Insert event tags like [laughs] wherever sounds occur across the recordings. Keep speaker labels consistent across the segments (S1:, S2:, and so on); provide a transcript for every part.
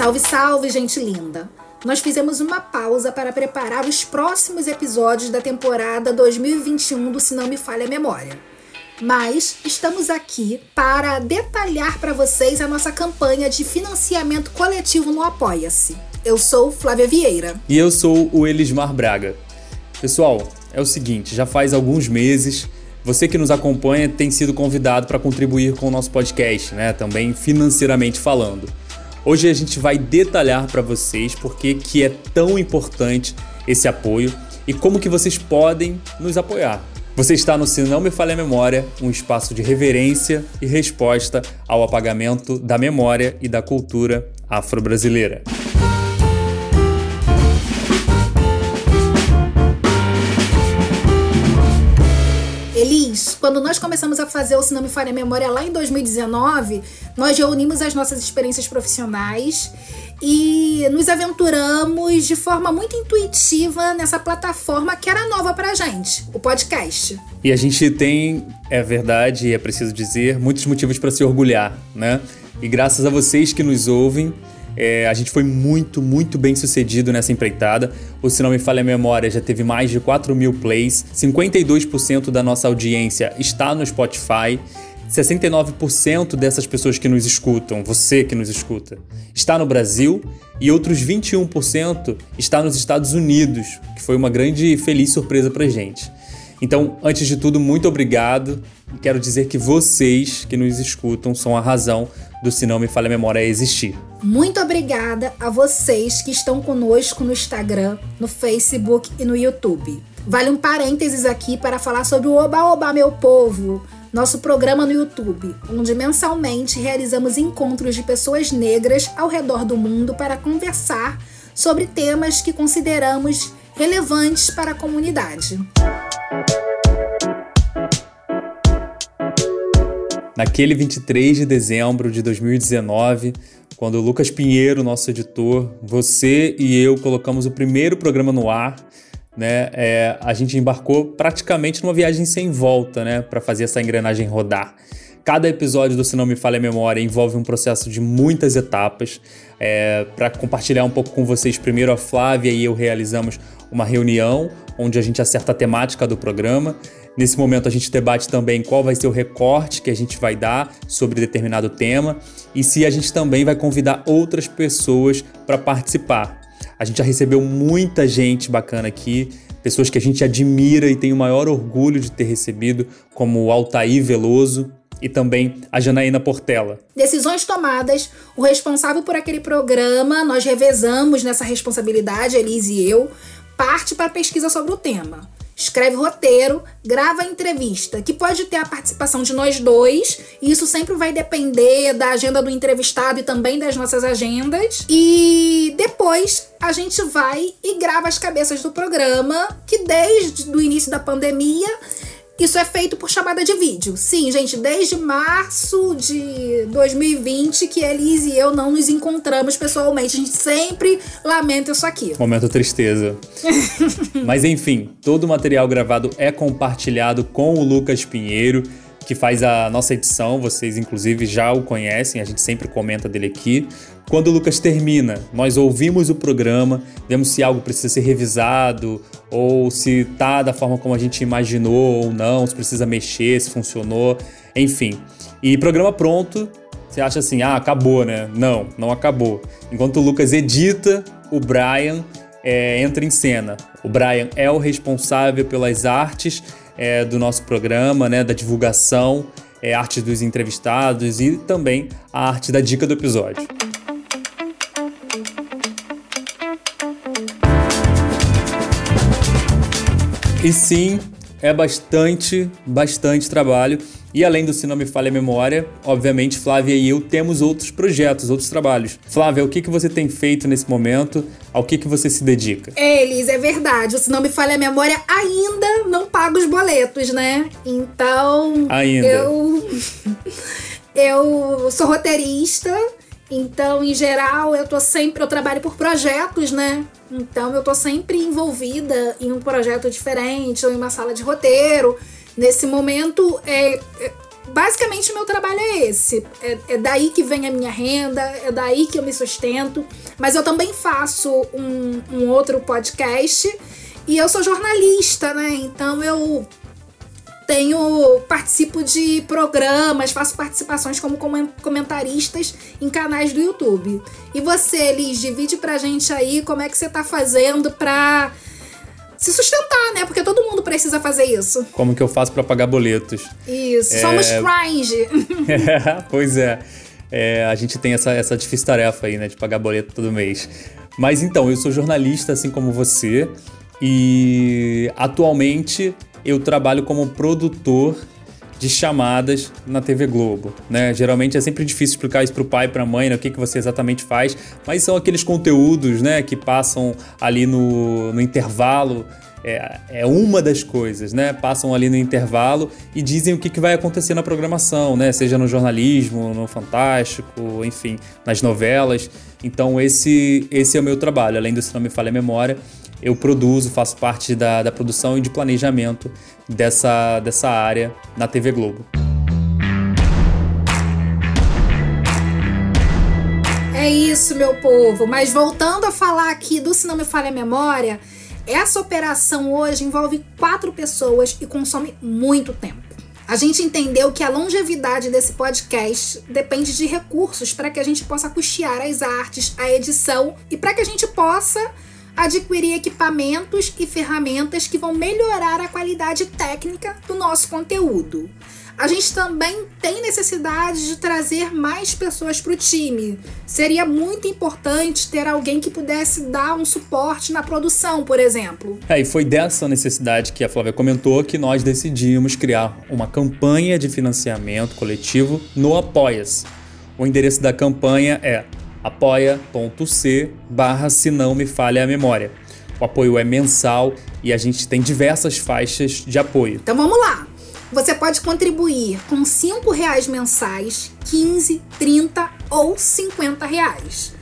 S1: Salve, salve, gente linda! Nós fizemos uma pausa para preparar os próximos episódios da temporada 2021 do Se Não Me Falha a Memória. Mas estamos aqui para detalhar para vocês a nossa campanha de financiamento coletivo no Apoia-se. Eu sou Flávia Vieira.
S2: E eu sou o Elismar Braga. Pessoal, é o seguinte, já faz alguns meses você que nos acompanha tem sido convidado para contribuir com o nosso podcast, né? Também financeiramente falando. Hoje a gente vai detalhar para vocês porque que é tão importante esse apoio e como que vocês podem nos apoiar. Você está no Se Não Me Falha a Memória, um espaço de reverência e resposta ao apagamento da memória e da cultura afro-brasileira.
S1: Quando nós começamos a fazer o Se Não Me Falha Memória lá em 2019, nós reunimos as nossas experiências profissionais e nos aventuramos de forma muito intuitiva nessa plataforma que era nova pra gente, o podcast.
S2: E a gente tem, é verdade, é preciso dizer, muitos motivos para se orgulhar, né? E graças a vocês que nos ouvem, é, a gente foi muito, muito bem sucedido nessa empreitada. O Se Não Me Falha a Memória já teve mais de 4 mil plays, 52% da nossa audiência está no Spotify. 69% dessas pessoas que nos escutam, você que nos escuta, está no Brasil e outros 21% está nos Estados Unidos, que foi uma grande e feliz surpresa pra gente. Então, antes de tudo, muito obrigado. Quero dizer que vocês que nos escutam são a razão do Se Não Me Falha a Memória existir.
S1: Muito obrigada a vocês que estão conosco no Instagram, no Facebook e no YouTube. Vale um parênteses aqui para falar sobre o Oba Oba Meu Povo, nosso programa no YouTube, onde mensalmente realizamos encontros de pessoas negras ao redor do mundo para conversar sobre temas que consideramos relevantes para a comunidade.
S2: Naquele 23 de dezembro de 2019, quando o Lucas Pinheiro, nosso editor, você e eu colocamos o primeiro programa no ar, né, é, a gente embarcou praticamente numa viagem sem volta, né, para fazer essa engrenagem rodar. Cada episódio do Se Não Me Falha a Memória envolve um processo de muitas etapas. É, para compartilhar um pouco com vocês, primeiro a Flávia e eu realizamos uma reunião onde a gente acerta a temática do programa. Nesse momento a gente debate também qual vai ser o recorte que a gente vai dar sobre determinado tema e se a gente também vai convidar outras pessoas para participar. A gente já recebeu muita gente bacana aqui, pessoas que a gente admira e tem o maior orgulho de ter recebido, como o Altair Veloso e também a Janaína Portela.
S1: Decisões tomadas, o responsável por aquele programa, nós revezamos nessa responsabilidade, Elise e eu, parte para pesquisa sobre o tema escreve roteiro, grava entrevista, que pode ter a participação de nós dois, e isso sempre vai depender da agenda do entrevistado e também das nossas agendas. E depois a gente vai e grava as cabeças do programa, que desde o início da pandemia isso é feito por chamada de vídeo. Sim, gente, desde março de 2020 que Elise e eu não nos encontramos pessoalmente. A gente sempre lamenta isso aqui.
S2: Momento tristeza. [laughs] Mas enfim, todo o material gravado é compartilhado com o Lucas Pinheiro que faz a nossa edição, vocês inclusive já o conhecem, a gente sempre comenta dele aqui. Quando Lucas termina, nós ouvimos o programa, vemos se algo precisa ser revisado, ou se tá da forma como a gente imaginou ou não, se precisa mexer, se funcionou, enfim. E programa pronto, você acha assim, ah, acabou, né? Não, não acabou. Enquanto o Lucas edita, o Brian é, entra em cena. O Brian é o responsável pelas artes é, do nosso programa, né, da divulgação, é, arte dos entrevistados e também a arte da dica do episódio. E sim, é bastante, bastante trabalho. E além do Se Não Me Falha a Memória, obviamente Flávia e eu temos outros projetos, outros trabalhos. Flávia, o que, que você tem feito nesse momento? Ao que, que você se dedica?
S1: É, Elis, é verdade. O Se Não Me Falha a Memória ainda não paga os boletos, né? Então.
S2: Ainda.
S1: Eu. [laughs] eu sou roteirista. Então, em geral, eu tô sempre. Eu trabalho por projetos, né? Então, eu tô sempre envolvida em um projeto diferente ou em uma sala de roteiro. Nesse momento, é, é, basicamente meu trabalho é esse. É, é, daí que vem a minha renda, é daí que eu me sustento. Mas eu também faço um, um outro podcast e eu sou jornalista, né? Então eu tenho participo de programas, faço participações como comentaristas em canais do YouTube. E você, Liz, divide pra gente aí como é que você tá fazendo pra se sustentar, né? Porque todo mundo precisa fazer isso.
S2: Como que eu faço para pagar boletos?
S1: Isso, é... somos cringe. [laughs]
S2: é, pois é. é. A gente tem essa, essa difícil tarefa aí, né? De pagar boleto todo mês. Mas então, eu sou jornalista, assim como você. E atualmente eu trabalho como produtor de chamadas na TV Globo, né? Geralmente é sempre difícil explicar isso para o pai para a mãe, né? o que, que você exatamente faz, mas são aqueles conteúdos, né, que passam ali no, no intervalo é, é, uma das coisas, né? Passam ali no intervalo e dizem o que, que vai acontecer na programação, né? Seja no jornalismo, no Fantástico, enfim, nas novelas. Então esse, esse é o meu trabalho. Além do Se Não Me Falha a Memória, eu produzo, faço parte da, da produção e de planejamento dessa, dessa área na TV Globo.
S1: É isso, meu povo. Mas voltando a falar aqui do Se Não Me Falha a Memória, essa operação hoje envolve quatro pessoas e consome muito tempo. A gente entendeu que a longevidade desse podcast depende de recursos para que a gente possa custear as artes, a edição e para que a gente possa adquirir equipamentos e ferramentas que vão melhorar a qualidade técnica do nosso conteúdo. A gente também tem necessidade de trazer mais pessoas para o time. Seria muito importante ter alguém que pudesse dar um suporte na produção, por exemplo.
S2: É, e foi dessa necessidade que a Flávia comentou que nós decidimos criar uma campanha de financiamento coletivo no Apoia-se. O endereço da campanha é apoia.c barra se não me falha a memória. O apoio é mensal e a gente tem diversas faixas de apoio.
S1: Então vamos lá! Você pode contribuir com R$ reais mensais, 15, 30 ou 50 reais.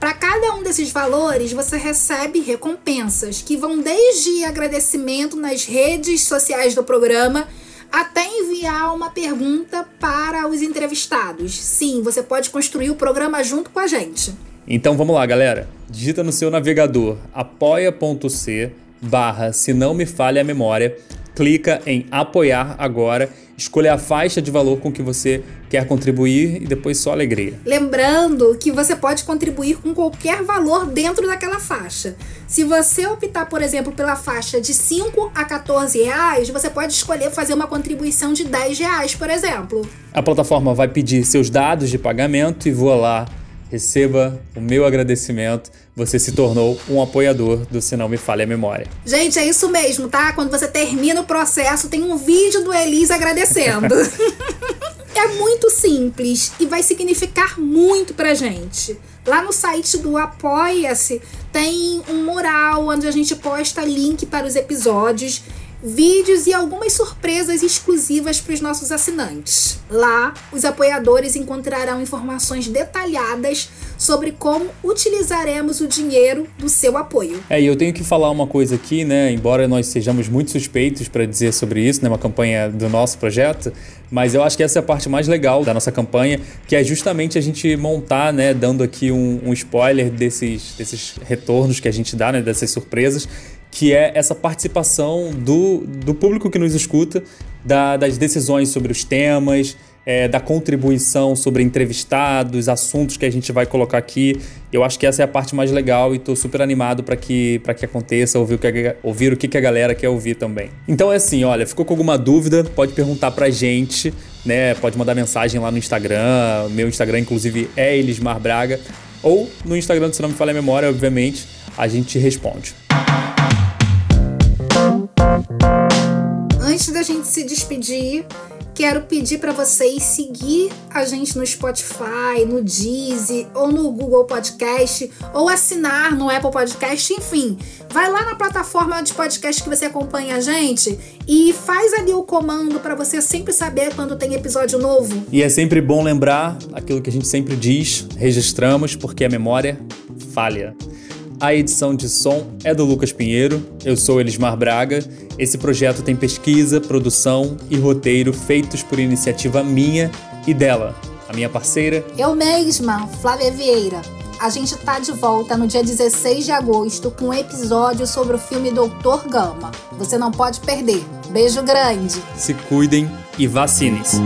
S1: Para cada um desses valores, você recebe recompensas que vão desde agradecimento nas redes sociais do programa até enviar uma pergunta para os entrevistados. Sim, você pode construir o programa junto com a gente.
S2: Então vamos lá, galera. Digita no seu navegador apoia.c barra se não me falha a memória clica em apoiar agora, escolha a faixa de valor com que você quer contribuir e depois só alegria.
S1: Lembrando que você pode contribuir com qualquer valor dentro daquela faixa. Se você optar, por exemplo, pela faixa de 5 a 14 reais, você pode escolher fazer uma contribuição de 10 reais, por exemplo.
S2: A plataforma vai pedir seus dados de pagamento e voa lá receba o meu agradecimento. Você se tornou um apoiador do Se Não Me Falha a Memória.
S1: Gente, é isso mesmo, tá? Quando você termina o processo, tem um vídeo do Elis agradecendo. [laughs] é muito simples e vai significar muito pra gente. Lá no site do Apoia-se tem um mural onde a gente posta link para os episódios vídeos e algumas surpresas exclusivas para os nossos assinantes. Lá, os apoiadores encontrarão informações detalhadas sobre como utilizaremos o dinheiro do seu apoio.
S2: É, e eu tenho que falar uma coisa aqui, né? Embora nós sejamos muito suspeitos para dizer sobre isso, né? Uma campanha do nosso projeto, mas eu acho que essa é a parte mais legal da nossa campanha, que é justamente a gente montar, né? Dando aqui um, um spoiler desses, desses retornos que a gente dá, né? Dessas surpresas que é essa participação do, do público que nos escuta, da, das decisões sobre os temas, é, da contribuição sobre entrevistados, assuntos que a gente vai colocar aqui. Eu acho que essa é a parte mais legal e estou super animado para que, que aconteça, ouvir o, que, ouvir o que, a galera quer ouvir também. Então é assim, olha, ficou com alguma dúvida, pode perguntar para a gente, né? Pode mandar mensagem lá no Instagram, meu Instagram inclusive é Elismar Braga, ou no Instagram Se Não Me Falha a Memória, obviamente, a gente responde.
S1: Se despedir, quero pedir para vocês seguir a gente no Spotify, no Deezer ou no Google Podcast ou assinar no Apple Podcast, enfim. Vai lá na plataforma de podcast que você acompanha a gente e faz ali o comando para você sempre saber quando tem episódio novo.
S2: E é sempre bom lembrar aquilo que a gente sempre diz, registramos porque a memória falha. A edição de som é do Lucas Pinheiro. Eu sou Elismar Braga. Esse projeto tem pesquisa, produção e roteiro feitos por iniciativa minha e dela, a minha parceira.
S1: Eu mesma, Flávia Vieira. A gente tá de volta no dia 16 de agosto com um episódio sobre o filme Doutor Gama. Você não pode perder. Beijo grande.
S2: Se cuidem e vacinem-se.